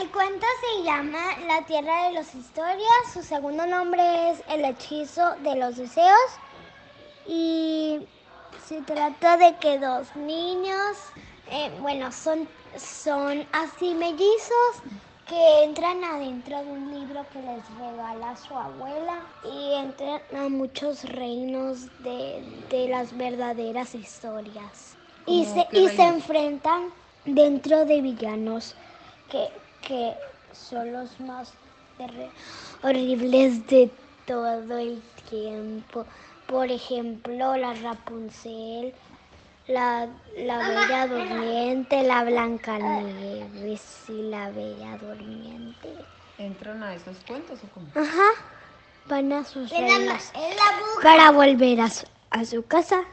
El cuento se llama La Tierra de las Historias, su segundo nombre es El Hechizo de los Deseos. Y se trata de que dos niños, eh, bueno, son, son así mellizos que entran adentro de un libro que les regala su abuela y entran a muchos reinos de, de las verdaderas historias. Y se, y se enfrentan dentro de villanos que, que son los más horribles de todo el tiempo. Por ejemplo, la Rapunzel, la, la Bella Durmiente, la Blanca Nieves y la Bella Durmiente. ¿Entran a esos cuentos o cómo? Ajá, van a sus reinos para volver a su, a su casa